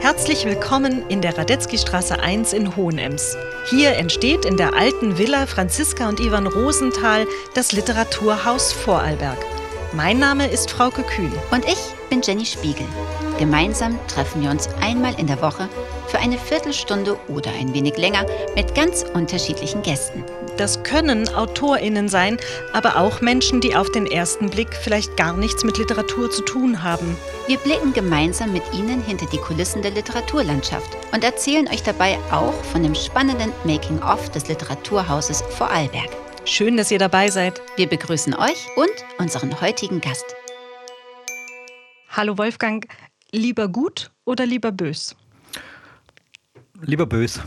Herzlich willkommen in der Radetzky-Straße 1 in Hohenems. Hier entsteht in der alten Villa Franziska und Ivan Rosenthal das Literaturhaus Vorarlberg. Mein Name ist Frauke Kühn. Und ich bin Jenny Spiegel. Gemeinsam treffen wir uns einmal in der Woche für eine Viertelstunde oder ein wenig länger mit ganz unterschiedlichen Gästen. Das können AutorInnen sein, aber auch Menschen, die auf den ersten Blick vielleicht gar nichts mit Literatur zu tun haben. Wir blicken gemeinsam mit Ihnen hinter die Kulissen der Literaturlandschaft und erzählen euch dabei auch von dem spannenden Making-of des Literaturhauses Vorarlberg. Schön, dass ihr dabei seid. Wir begrüßen euch und unseren heutigen Gast. Hallo Wolfgang, lieber gut oder lieber bös? Lieber bös.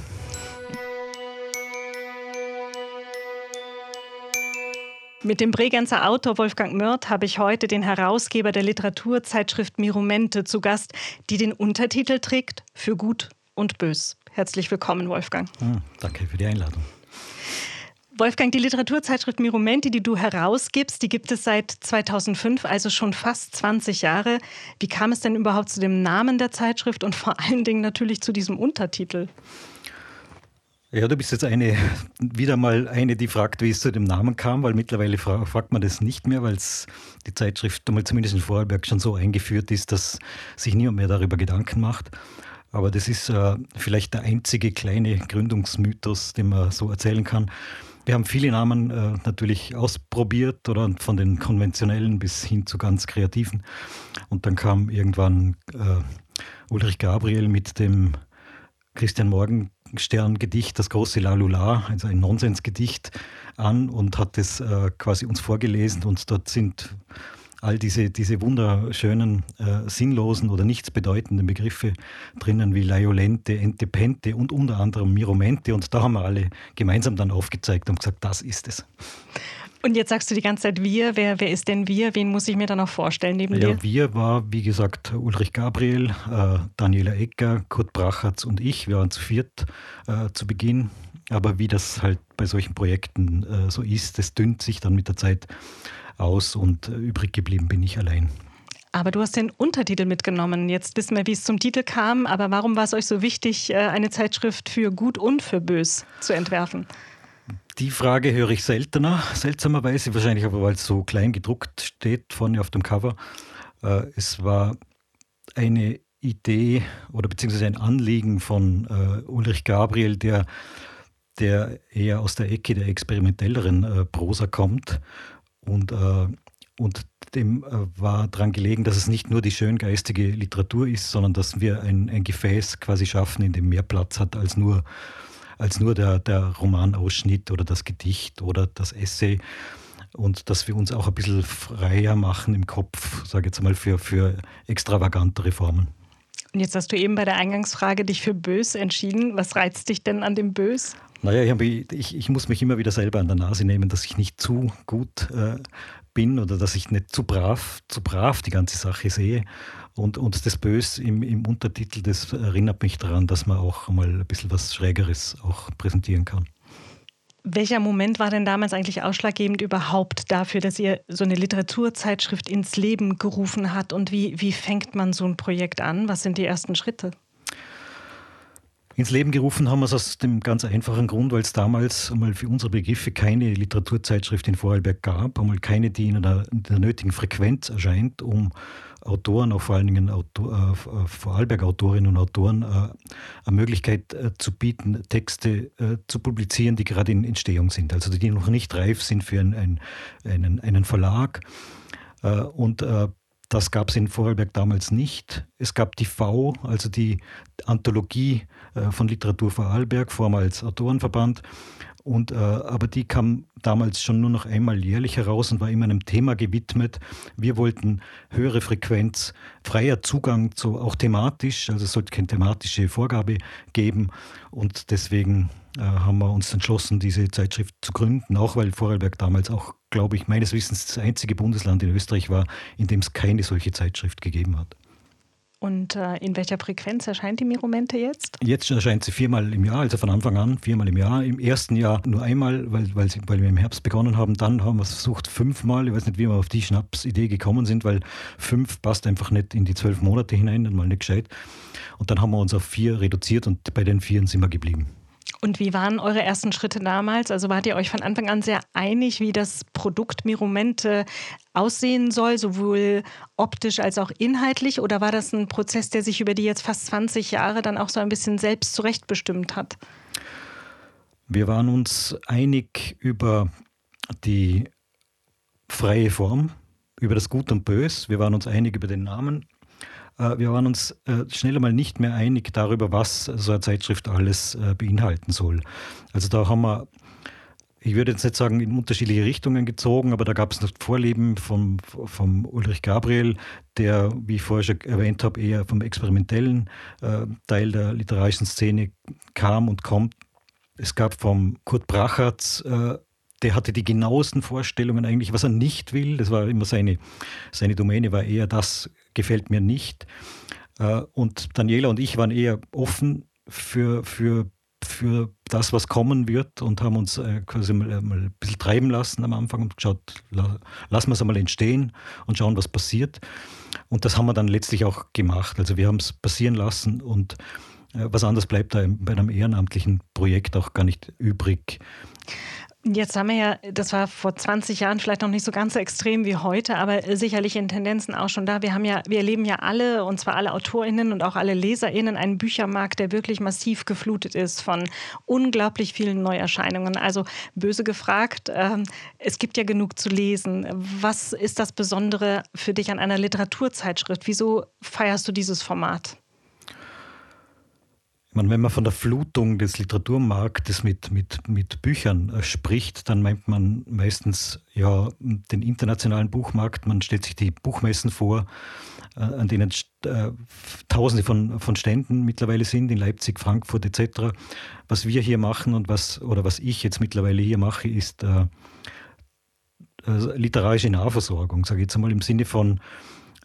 Mit dem Bregenzer Autor Wolfgang Mörth habe ich heute den Herausgeber der Literaturzeitschrift Mirumente zu Gast, die den Untertitel trägt Für Gut und Bös. Herzlich willkommen, Wolfgang. Hm, danke für die Einladung. Wolfgang, die Literaturzeitschrift Mirumente, die du herausgibst, die gibt es seit 2005, also schon fast 20 Jahre. Wie kam es denn überhaupt zu dem Namen der Zeitschrift und vor allen Dingen natürlich zu diesem Untertitel? Ja, du bist jetzt eine, wieder mal eine, die fragt, wie es zu dem Namen kam, weil mittlerweile fragt man das nicht mehr, weil die Zeitschrift einmal zumindest in Vorarlberg schon so eingeführt ist, dass sich niemand mehr darüber Gedanken macht. Aber das ist äh, vielleicht der einzige kleine Gründungsmythos, den man so erzählen kann. Wir haben viele Namen äh, natürlich ausprobiert oder von den konventionellen bis hin zu ganz kreativen. Und dann kam irgendwann äh, Ulrich Gabriel mit dem Christian Morgen Stern-Gedicht, das große Lalula, also ein Nonsensgedicht, an und hat es äh, quasi uns vorgelesen. Und dort sind all diese, diese wunderschönen, äh, sinnlosen oder nichtsbedeutenden Begriffe drinnen wie Laiolente, Entepente und unter anderem Miromente. Und da haben wir alle gemeinsam dann aufgezeigt und gesagt, das ist es. Und jetzt sagst du die ganze Zeit wir. Wer, wer ist denn wir? Wen muss ich mir dann noch vorstellen neben ja, dir? Wir war, wie gesagt, Ulrich Gabriel, äh, Daniela Ecker, Kurt Brachatz und ich. Wir waren zu viert äh, zu Beginn. Aber wie das halt bei solchen Projekten äh, so ist, das dünnt sich dann mit der Zeit aus und äh, übrig geblieben bin ich allein. Aber du hast den Untertitel mitgenommen. Jetzt wissen wir, wie es zum Titel kam. Aber warum war es euch so wichtig, äh, eine Zeitschrift für gut und für bös zu entwerfen? Die Frage höre ich seltener, seltsamerweise, wahrscheinlich aber, weil es so klein gedruckt steht vorne auf dem Cover. Äh, es war eine Idee oder beziehungsweise ein Anliegen von äh, Ulrich Gabriel, der, der eher aus der Ecke der experimentelleren äh, Prosa kommt. Und, und dem war daran gelegen, dass es nicht nur die schöngeistige Literatur ist, sondern dass wir ein, ein Gefäß quasi schaffen, in dem mehr Platz hat als nur als nur der, der Romanausschnitt oder das Gedicht oder das Essay. Und dass wir uns auch ein bisschen freier machen im Kopf, sage ich jetzt mal, für, für extravagantere Formen. Und jetzt hast du eben bei der Eingangsfrage dich für bös entschieden. Was reizt dich denn an dem Bös? Naja, ich, ich, ich muss mich immer wieder selber an der Nase nehmen, dass ich nicht zu gut äh, bin oder dass ich nicht zu brav, zu brav die ganze Sache sehe. Und, und das Bös im, im Untertitel, das erinnert mich daran, dass man auch mal ein bisschen was Schrägeres auch präsentieren kann. Welcher Moment war denn damals eigentlich ausschlaggebend überhaupt dafür, dass ihr so eine Literaturzeitschrift ins Leben gerufen habt? Und wie, wie fängt man so ein Projekt an? Was sind die ersten Schritte? Ins Leben gerufen haben wir es aus dem ganz einfachen Grund, weil es damals einmal für unsere Begriffe keine Literaturzeitschrift in Vorarlberg gab, einmal keine, die in der, in der nötigen Frequenz erscheint, um Autoren, auch vor allen Dingen Autor, äh, Vorarlberg-Autorinnen und Autoren, äh, eine Möglichkeit äh, zu bieten, Texte äh, zu publizieren, die gerade in Entstehung sind, also die noch nicht reif sind für ein, ein, einen, einen Verlag. Äh, und äh, das gab es in Vorarlberg damals nicht. Es gab die V, also die Anthologie äh, von Literatur Vorarlberg, vormals Autorenverband. Und, äh, aber die kam damals schon nur noch einmal jährlich heraus und war immer einem Thema gewidmet. Wir wollten höhere Frequenz, freier Zugang zu auch thematisch, also es sollte keine thematische Vorgabe geben. Und deswegen äh, haben wir uns entschlossen, diese Zeitschrift zu gründen, auch weil Vorarlberg damals auch, glaube ich, meines Wissens das einzige Bundesland in Österreich war, in dem es keine solche Zeitschrift gegeben hat. Und äh, in welcher Frequenz erscheint die Miromente jetzt? Jetzt erscheint sie viermal im Jahr, also von Anfang an viermal im Jahr. Im ersten Jahr nur einmal, weil, weil, weil wir im Herbst begonnen haben. Dann haben wir es versucht fünfmal. Ich weiß nicht, wie wir auf die Schnapsidee gekommen sind, weil fünf passt einfach nicht in die zwölf Monate hinein, dann mal nicht gescheit. Und dann haben wir uns auf vier reduziert und bei den vieren sind wir geblieben. Und wie waren eure ersten Schritte damals? Also wart ihr euch von Anfang an sehr einig, wie das Produkt Miromente aussehen soll, sowohl optisch als auch inhaltlich? Oder war das ein Prozess, der sich über die jetzt fast 20 Jahre dann auch so ein bisschen selbst zurechtbestimmt hat? Wir waren uns einig über die freie Form, über das Gut und Bös. Wir waren uns einig über den Namen. Äh, wir waren uns äh, schnell einmal nicht mehr einig darüber, was so eine Zeitschrift alles äh, beinhalten soll. Also da haben wir ich würde jetzt nicht sagen, in unterschiedliche Richtungen gezogen, aber da gab es noch Vorleben vom, vom Ulrich Gabriel, der, wie ich vorher schon erwähnt habe, eher vom experimentellen Teil der literarischen Szene kam und kommt. Es gab vom Kurt Brachatz, der hatte die genauesten Vorstellungen eigentlich, was er nicht will. Das war immer seine, seine Domäne, war eher das gefällt mir nicht. Äh, und Daniela und ich waren eher offen für, für, für das, was kommen wird und haben uns äh, quasi mal, mal ein bisschen treiben lassen am Anfang und geschaut, lassen wir es einmal entstehen und schauen, was passiert. Und das haben wir dann letztlich auch gemacht. Also wir haben es passieren lassen und äh, was anderes bleibt da bei einem ehrenamtlichen Projekt auch gar nicht übrig. Jetzt haben wir ja, das war vor 20 Jahren vielleicht noch nicht so ganz so extrem wie heute, aber sicherlich in Tendenzen auch schon da. Wir haben ja, wir erleben ja alle, und zwar alle AutorInnen und auch alle LeserInnen, einen Büchermarkt, der wirklich massiv geflutet ist von unglaublich vielen Neuerscheinungen. Also böse gefragt, äh, es gibt ja genug zu lesen. Was ist das Besondere für dich an einer Literaturzeitschrift? Wieso feierst du dieses Format? Meine, wenn man von der Flutung des Literaturmarktes mit, mit, mit Büchern äh, spricht, dann meint man meistens ja den internationalen Buchmarkt. Man stellt sich die Buchmessen vor, äh, an denen äh, Tausende von, von Ständen mittlerweile sind, in Leipzig, Frankfurt etc. Was wir hier machen und was, oder was ich jetzt mittlerweile hier mache, ist äh, äh literarische Nahversorgung, sage ich jetzt einmal im Sinne von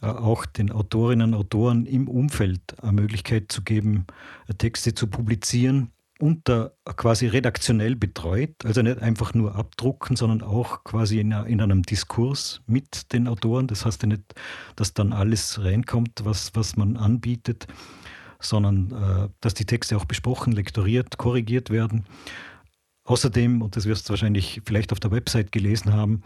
auch den Autorinnen und Autoren im Umfeld eine Möglichkeit zu geben, äh, Texte zu publizieren unter quasi redaktionell betreut, also nicht einfach nur abdrucken, sondern auch quasi in, in, einem Diskurs mit den Autoren. Das heißt ja nicht, dass dann alles reinkommt, was, was man anbietet, sondern äh, dass die Texte auch besprochen, lektoriert, korrigiert werden. Außerdem, und das wirst du wahrscheinlich vielleicht auf der Website gelesen haben,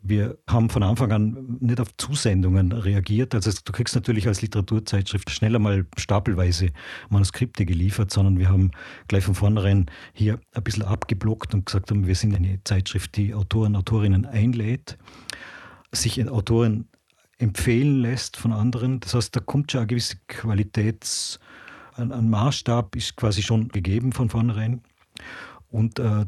wir haben von Anfang an nicht auf Zusendungen reagiert. Also du kriegst natürlich als Literaturzeitschrift schneller mal stapelweise Manuskripte geliefert, sondern wir haben gleich von vornherein hier ein bisschen abgeblockt und gesagt haben, wir sind eine Zeitschrift, die Autoren, Autorinnen einlädt, sich Autoren empfehlen lässt von anderen. Das heißt, da kommt schon eine gewisse Qualitäts, ein Maßstab ist quasi schon gegeben von vornherein. Und äh,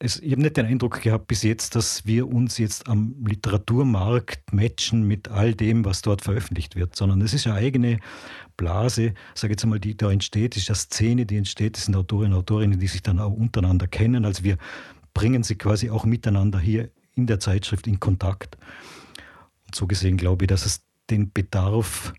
es, ich habe nicht den Eindruck gehabt bis jetzt, dass wir uns jetzt am Literaturmarkt matchen mit all dem, was dort veröffentlicht wird, sondern es ist eine eigene Blase, sage jetzt einmal, die da entsteht, ist eine Szene, die entsteht, das sind Autorinnen und Autorinnen, die sich dann auch untereinander kennen. Also wir bringen sie quasi auch miteinander hier in der Zeitschrift in Kontakt. Und so gesehen glaube ich, dass es den Bedarf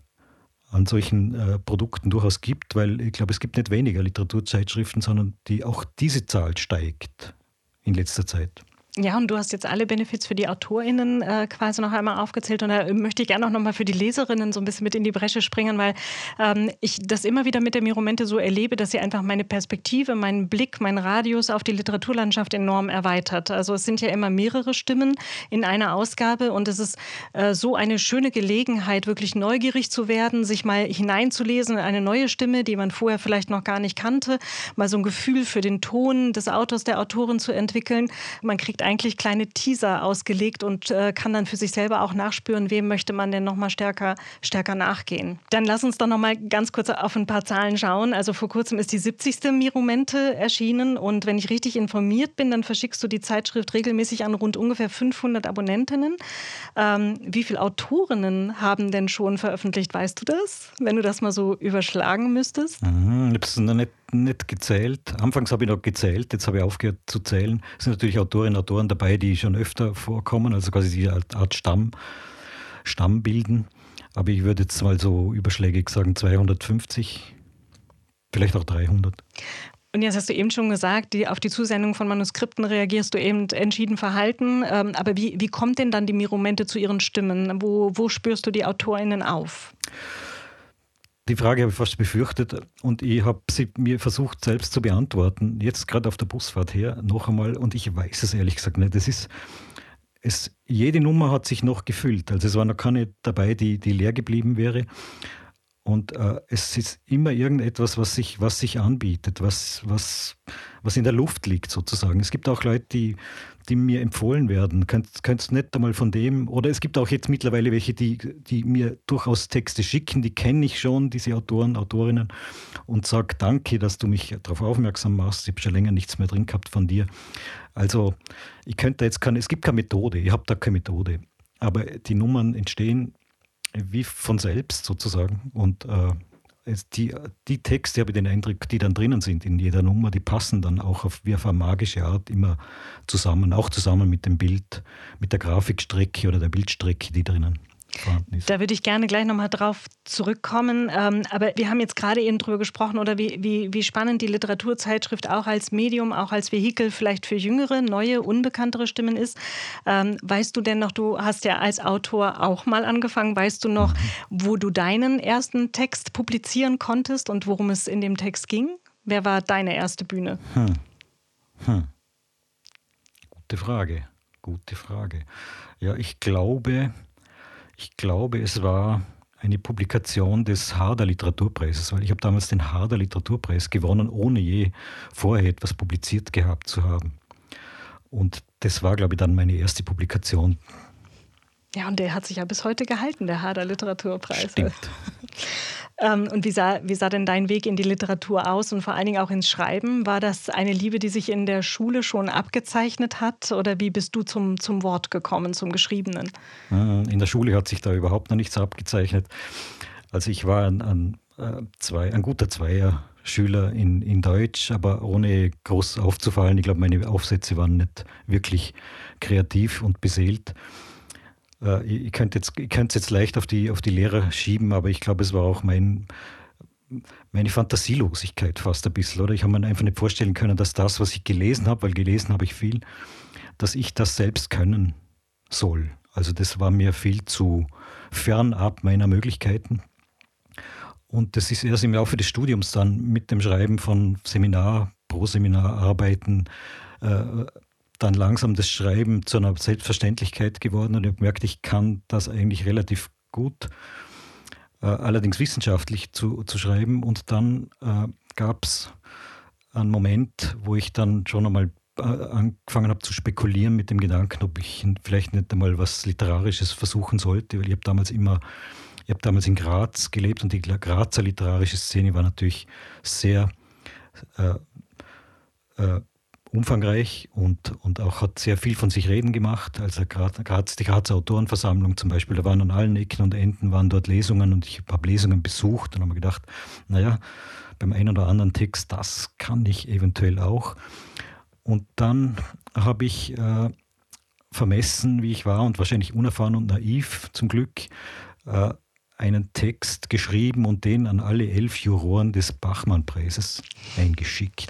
an solchen äh, Produkten durchaus gibt, weil ich glaube, es gibt nicht weniger Literaturzeitschriften, sondern die auch diese Zahl steigt in letzter Zeit. Ja, und du hast jetzt alle Benefits für die AutorInnen äh, quasi noch einmal aufgezählt. Und da möchte ich gerne auch noch mal für die Leserinnen so ein bisschen mit in die Bresche springen, weil ähm, ich das immer wieder mit der Miromente so erlebe, dass sie einfach meine Perspektive, meinen Blick, meinen Radius auf die Literaturlandschaft enorm erweitert. Also es sind ja immer mehrere Stimmen in einer Ausgabe und es ist äh, so eine schöne Gelegenheit, wirklich neugierig zu werden, sich mal hineinzulesen in eine neue Stimme, die man vorher vielleicht noch gar nicht kannte, mal so ein Gefühl für den Ton des Autors, der Autorin zu entwickeln. Man kriegt eigentlich kleine Teaser ausgelegt und äh, kann dann für sich selber auch nachspüren, wem möchte man denn nochmal stärker, stärker nachgehen. Dann lass uns doch nochmal ganz kurz auf ein paar Zahlen schauen. Also vor kurzem ist die 70. Miromente erschienen und wenn ich richtig informiert bin, dann verschickst du die Zeitschrift regelmäßig an rund ungefähr 500 Abonnentinnen. Ähm, wie viele Autorinnen haben denn schon veröffentlicht? Weißt du das? Wenn du das mal so überschlagen müsstest? Mhm, habe es nicht nicht gezählt. Anfangs habe ich noch gezählt, jetzt habe ich aufgehört zu zählen. Es sind natürlich Autorinnen und Autoren dabei, die schon öfter vorkommen, also quasi die Art Stamm, Stamm bilden. Aber ich würde jetzt mal so überschlägig sagen 250, vielleicht auch 300. Und jetzt hast du eben schon gesagt, die, auf die Zusendung von Manuskripten reagierst du eben entschieden verhalten. Ähm, aber wie, wie kommt denn dann die Miromente zu ihren Stimmen? Wo, wo spürst du die AutorInnen auf? Die Frage habe ich fast befürchtet und ich habe sie mir versucht selbst zu beantworten. Jetzt gerade auf der Busfahrt her noch einmal und ich weiß es ehrlich gesagt nicht. Das ist, es, jede Nummer hat sich noch gefüllt. Also es war noch keine dabei, die, die leer geblieben wäre. Und äh, es ist immer irgendetwas, was sich, was sich anbietet, was, was, was in der Luft liegt sozusagen. Es gibt auch Leute, die, die mir empfohlen werden. Könntest könnt nicht einmal von dem, oder es gibt auch jetzt mittlerweile welche, die, die mir durchaus Texte schicken, die kenne ich schon, diese Autoren, Autorinnen, und sage danke, dass du mich darauf aufmerksam machst. Ich habe schon länger nichts mehr drin gehabt von dir. Also ich könnte jetzt keine, es gibt keine Methode, ich habe da keine Methode. Aber die Nummern entstehen wie von selbst sozusagen. Und äh, die, die Texte, habe ich den Eindruck, die dann drinnen sind in jeder Nummer, die passen dann auch auf, wie auf eine magische Art immer zusammen, auch zusammen mit dem Bild, mit der Grafikstrecke oder der Bildstrecke, die drinnen vorhanden ist. Da würde ich gerne gleich nochmal drauf zurückkommen. Ähm, aber wir haben jetzt gerade eben drüber gesprochen, oder wie, wie, wie spannend die Literaturzeitschrift auch als Medium, auch als Vehikel vielleicht für jüngere, neue, unbekanntere Stimmen ist. Ähm, weißt du denn noch, du hast ja als Autor auch mal angefangen, weißt du noch, wo du deinen ersten Text publizieren konntest und worum es in dem Text ging? Wer war deine erste Bühne? Hm. Hm. Gute Frage. Gute Frage. Ja, ich glaube, ich glaube, es war eine Publikation des Harder Literaturpreises, weil ich habe damals den Harder Literaturpreis gewonnen, ohne je vorher etwas publiziert gehabt zu haben. Und das war, glaube ich, dann meine erste Publikation. Ja, und der hat sich ja bis heute gehalten, der Harder Literaturpreis. Stimmt. Ähm, und wie sah, wie sah denn dein Weg in die Literatur aus und vor allen Dingen auch ins Schreiben? War das eine Liebe, die sich in der Schule schon abgezeichnet hat oder wie bist du zum, zum Wort gekommen, zum Geschriebenen? Äh, in der Schule hat sich da überhaupt noch nichts abgezeichnet. Also ich war ein, ein, äh, zwei, ein guter Zweier. Schüler in, in Deutsch, aber ohne groß aufzufallen. Ich glaube, meine Aufsätze waren nicht wirklich kreativ und beseelt. Äh, ich ich könnte es jetzt leicht auf die, auf die Lehrer schieben, aber ich glaube, es war auch mein, meine Fantasielosigkeit fast ein bisschen, oder? Ich habe mir einfach nicht vorstellen können, dass das, was ich gelesen habe, weil gelesen habe ich viel, dass ich das selbst können soll. Also das war mir viel zu fernab meiner Möglichkeiten. Und das ist erst im Laufe des Studiums dann mit dem Schreiben von Seminar, Pro-Seminar-Arbeiten, äh, dann langsam das Schreiben zu einer Selbstverständlichkeit geworden und ich habe gemerkt, ich kann das eigentlich relativ gut, äh, allerdings wissenschaftlich zu, zu schreiben. Und dann äh, gab es einen Moment, wo ich dann schon einmal äh, angefangen habe zu spekulieren mit dem Gedanken, ob ich vielleicht nicht einmal was Literarisches versuchen sollte, weil ich habe damals immer, ich habe damals in Graz gelebt und die Grazer literarische Szene war natürlich sehr äh, äh, umfangreich und, und auch hat sehr viel von sich reden gemacht. Also Graz, die Grazer Autorenversammlung zum Beispiel, da waren an allen Ecken und Enden waren dort Lesungen und ich habe Lesungen besucht und habe mir gedacht, naja, beim einen oder anderen Text, das kann ich eventuell auch. Und dann habe ich äh, vermessen, wie ich war und wahrscheinlich unerfahren und naiv zum Glück, äh, einen Text geschrieben und den an alle elf Juroren des Bachmann-Preises eingeschickt.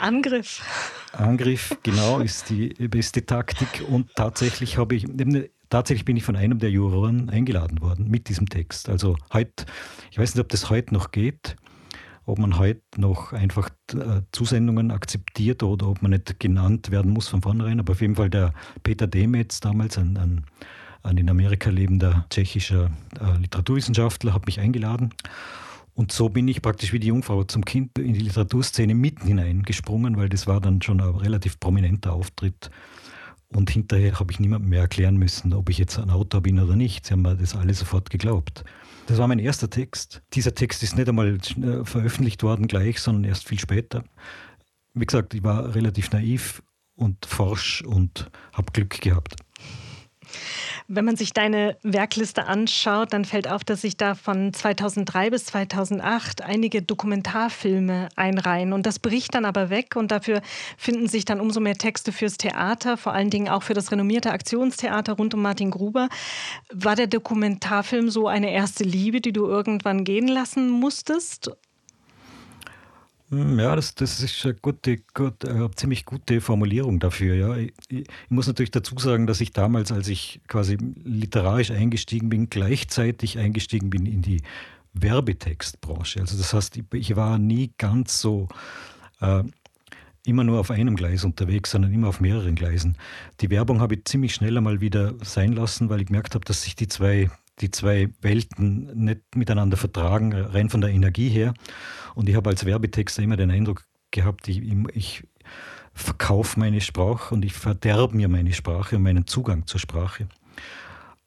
Angriff. Angriff, genau, ist die beste Taktik. Und tatsächlich habe ich, tatsächlich bin ich von einem der Juroren eingeladen worden mit diesem Text. Also heute, ich weiß nicht, ob das heute noch geht, ob man heute noch einfach äh, Zusendungen akzeptiert oder ob man nicht genannt werden muss von vornherein. Aber auf jeden Fall der Peter Demetz, damals ein, ein, ein in Amerika lebender tschechischer äh, Literaturwissenschaftler, hat mich eingeladen. Und so bin ich praktisch wie die Jungfrau zum Kind in die Literaturszene mitten hineingesprungen, weil das war dann schon ein relativ prominenter Auftritt. Und hinterher habe ich niemandem mehr erklären müssen, ob ich jetzt ein Autor bin oder nicht. Sie haben mir das alle sofort geglaubt. Das war mein erster Text. Dieser Text ist nicht einmal äh, veröffentlicht worden gleich, sondern erst viel später. Wie gesagt, ich war relativ naiv und forsch und habe Glück gehabt. Wenn man sich deine Werkliste anschaut, dann fällt auf, dass sich da von 2003 bis 2008 einige Dokumentarfilme einreihen. Und das bricht dann aber weg und dafür finden sich dann umso mehr Texte fürs Theater, vor allen Dingen auch für das renommierte Aktionstheater rund um Martin Gruber. War der Dokumentarfilm so eine erste Liebe, die du irgendwann gehen lassen musstest? Hm, ja, das, das ist eine, gute, gut, eine ziemlich gute Formulierung dafür. Ja. Ich, ich, muss natürlich dazu sagen, dass ich damals, als ich quasi literarisch eingestiegen bin, gleichzeitig eingestiegen bin in die Werbetextbranche. Also das heißt, ich war nie ganz so äh, immer nur auf einem Gleis unterwegs, sondern immer auf mehreren Gleisen. Die Werbung habe ich ziemlich schnell einmal wieder sein lassen, weil ich gemerkt habe, dass sich die zwei, die zwei Welten nicht miteinander vertragen, rein von der Energie her. Und ich habe als Werbetexter immer den Eindruck gehabt, ich, ich verkaufe meine Sprache und ich verderbe mir meine Sprache und meinen Zugang zur Sprache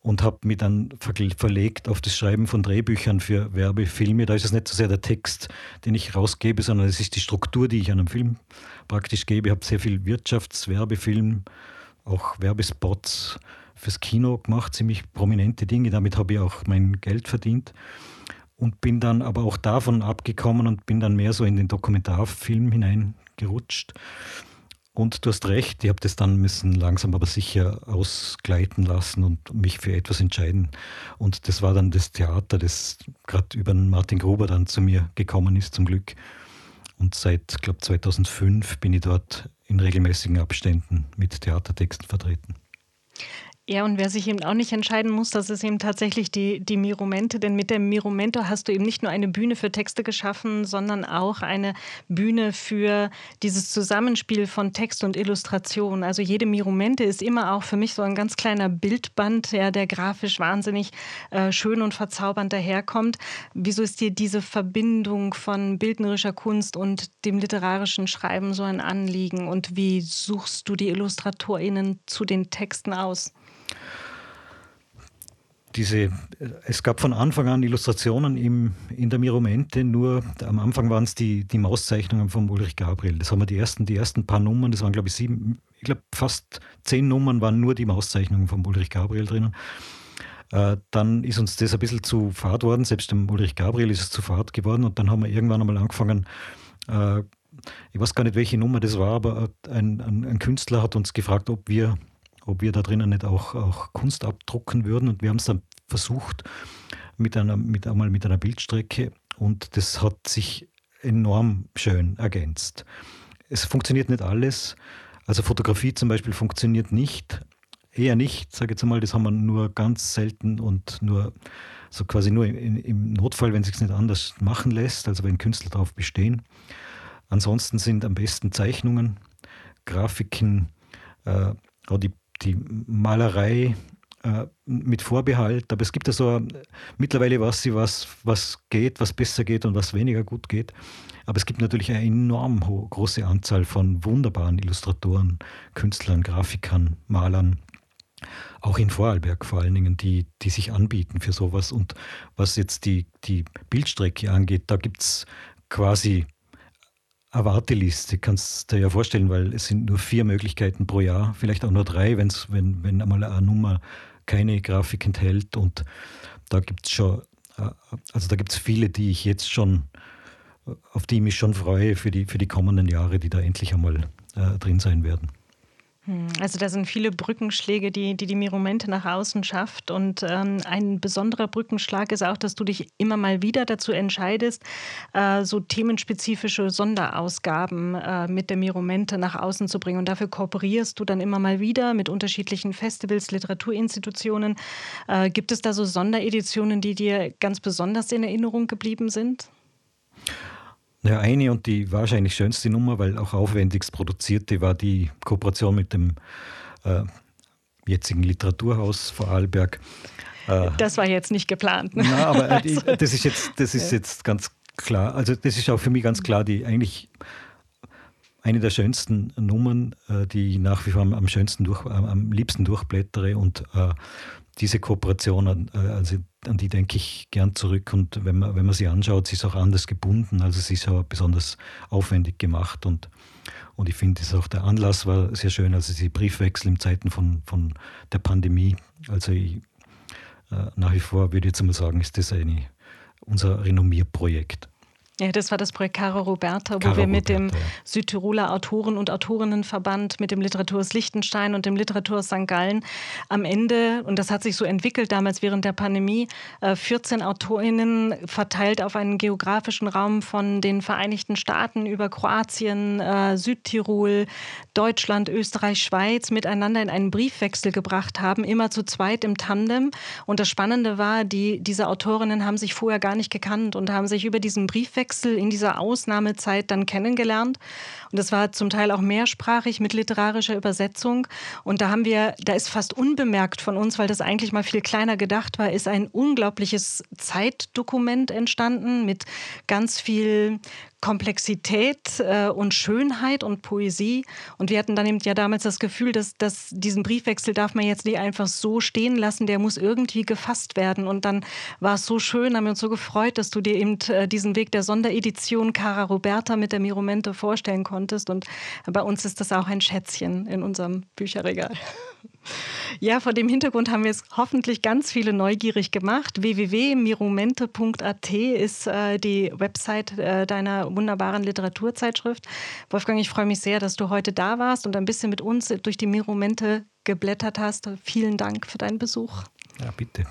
und habe mich dann verlegt auf das Schreiben von Drehbüchern für Werbefilme. Da ist es nicht so sehr der Text, den ich rausgebe, sondern es ist die Struktur, die ich an einem Film praktisch gebe. Ich habe sehr viel Wirtschaftswerbefilm, auch Werbespots fürs Kino gemacht, ziemlich prominente Dinge. Damit habe ich auch mein Geld verdient und bin dann aber auch davon abgekommen und bin dann mehr so in den Dokumentarfilm hineingerutscht. Und du hast recht, ich habe das dann müssen langsam aber sicher ausgleiten lassen und mich für etwas entscheiden. Und das war dann das Theater, das gerade über Martin Gruber dann zu mir gekommen ist, zum Glück. Und seit, glaube 2005 bin ich dort in regelmäßigen Abständen mit Theatertexten vertreten. Ja, und wer sich eben auch nicht entscheiden muss, das ist eben tatsächlich die, die Miromente. Denn mit dem Miromento hast du eben nicht nur eine Bühne für Texte geschaffen, sondern auch eine Bühne für dieses Zusammenspiel von Text und Illustration. Also jede Miromente ist immer auch für mich so ein ganz kleiner Bildband, ja, der grafisch wahnsinnig äh, schön und verzaubernd daherkommt. Wieso ist dir diese Verbindung von bildnerischer Kunst und dem literarischen Schreiben so ein Anliegen? Und wie suchst du die IllustratorInnen zu den Texten aus? Diese, es gab von Anfang an Illustrationen im, in der Miromente, nur am Anfang waren es die, die Mauszeichnungen von Ulrich Gabriel. Das haben wir die ersten, die ersten paar Nummern, das waren glaube ich sieben, ich glaube fast zehn Nummern waren nur die Mauszeichnungen von Ulrich Gabriel drinnen. Äh, dann ist uns das ein bisschen zu fad worden, selbst dem Ulrich Gabriel ist es zu fad geworden und dann haben wir irgendwann einmal angefangen, äh, ich weiß gar nicht, welche Nummer das war, aber ein, ein, ein Künstler hat uns gefragt, ob wir ob wir da drinnen nicht auch, auch Kunst abdrucken würden. Und wir haben es dann versucht mit einer, mit einmal mit einer Bildstrecke und das hat sich enorm schön ergänzt. Es funktioniert nicht alles. Also Fotografie zum Beispiel funktioniert nicht, eher nicht, sage ich jetzt mal, das haben wir nur ganz selten und nur so quasi nur in, im Notfall, wenn es sich nicht anders machen lässt, also wenn Künstler darauf bestehen. Ansonsten sind am besten Zeichnungen, Grafiken, äh, auch die die Malerei äh, mit Vorbehalt, aber es gibt ja so, mittlerweile weiß sie, was, was geht, was besser geht und was weniger gut geht. Aber es gibt natürlich eine enorm große Anzahl von wunderbaren Illustratoren, Künstlern, Grafikern, Malern, auch in Vorarlberg vor allen Dingen, die, die sich anbieten für sowas. Und was jetzt die, die Bildstrecke angeht, da gibt es quasi eine Warteliste, kannst du dir ja vorstellen, weil es sind nur vier Möglichkeiten pro Jahr, vielleicht auch nur drei, wenn's, wenn, wenn einmal eine Nummer keine Grafik enthält. Und da gibt es schon, äh, also da gibt es viele, die ich jetzt schon, auf die ich mich schon freue für die, für die kommenden Jahre, die da endlich einmal äh, drin sein werden. Also da sind viele Brückenschläge, die die, die Miromente nach außen schafft. Und ähm, ein besonderer Brückenschlag ist auch, dass du dich immer mal wieder dazu entscheidest, äh, so themenspezifische Sonderausgaben äh, mit der Miromente nach außen zu bringen. Und dafür kooperierst du dann immer mal wieder mit unterschiedlichen Festivals, Literaturinstitutionen. Äh, gibt es da so Sondereditionen, die dir ganz besonders in Erinnerung geblieben sind? Ja, eine und die wahrscheinlich schönste Nummer, weil auch aufwendigst produzierte, war die Kooperation mit dem äh, jetzigen Literaturhaus Vorarlberg. Äh, das war jetzt nicht geplant. Ne? Na, aber äh, also. das ist jetzt, das ist jetzt ganz klar. Also das ist auch für mich ganz klar die eigentlich eine der schönsten Nummern, äh, die ich nach wie vor am, schönsten durch, am liebsten durchblättere und äh, diese Kooperation, äh, also an die denke ich gern zurück. Und wenn man, wenn man sie anschaut, sie ist auch anders gebunden, also sie ist auch besonders aufwendig gemacht und, und ich finde, auch der Anlass war sehr schön, also die Briefwechsel in Zeiten von, von der Pandemie. Also ich, äh, nach wie vor würde ich jetzt mal sagen, ist das eine, unser Renommierprojekt. Ja, das war das Projekt Caro Roberta, wo Cara wir mit Roberta, dem ja. Südtiroler Autoren- und Autorinnenverband, mit dem Literaturhaus Liechtenstein und dem Literaturhaus St. Gallen am Ende, und das hat sich so entwickelt damals während der Pandemie, 14 äh, Autorinnen verteilt auf einen geografischen Raum von den Vereinigten Staaten über Kroatien, äh, Südtirol, Deutschland, Österreich, Schweiz miteinander in einen Briefwechsel gebracht haben, immer zu zweit im Tandem. Und das Spannende war, die, diese Autorinnen haben sich vorher gar nicht gekannt und haben sich über diesen Briefwechsel Wechsel in dieser Ausnahmezeit dann kennengelernt. Und das war zum Teil auch mehrsprachig mit literarischer Übersetzung. Und da haben wir, da ist fast unbemerkt von uns, weil das eigentlich mal viel kleiner gedacht war, ist ein unglaubliches Zeitdokument entstanden mit ganz viel Komplexität äh, und Schönheit und Poesie. Und wir hatten dann eben ja damals das Gefühl, dass, dass diesen Briefwechsel darf man jetzt nicht einfach so stehen lassen, der muss irgendwie gefasst werden. Und dann war es so schön, haben wir uns so gefreut, dass du dir eben äh, diesen Weg der Sonderedition Cara Roberta mit der Miromente vorstellen konntest. Und bei uns ist das auch ein Schätzchen in unserem Bücherregal. Ja, vor dem Hintergrund haben wir es hoffentlich ganz viele neugierig gemacht. www.mirumente.at ist äh, die Website äh, deiner wunderbaren Literaturzeitschrift. Wolfgang, ich freue mich sehr, dass du heute da warst und ein bisschen mit uns durch die Mirumente geblättert hast. Vielen Dank für deinen Besuch. Ja, bitte.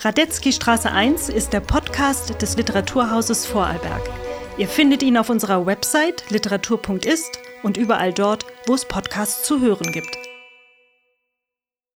Radetzky Straße 1 ist der Podcast des Literaturhauses Vorarlberg. Ihr findet ihn auf unserer Website literatur.ist und überall dort, wo es Podcasts zu hören gibt.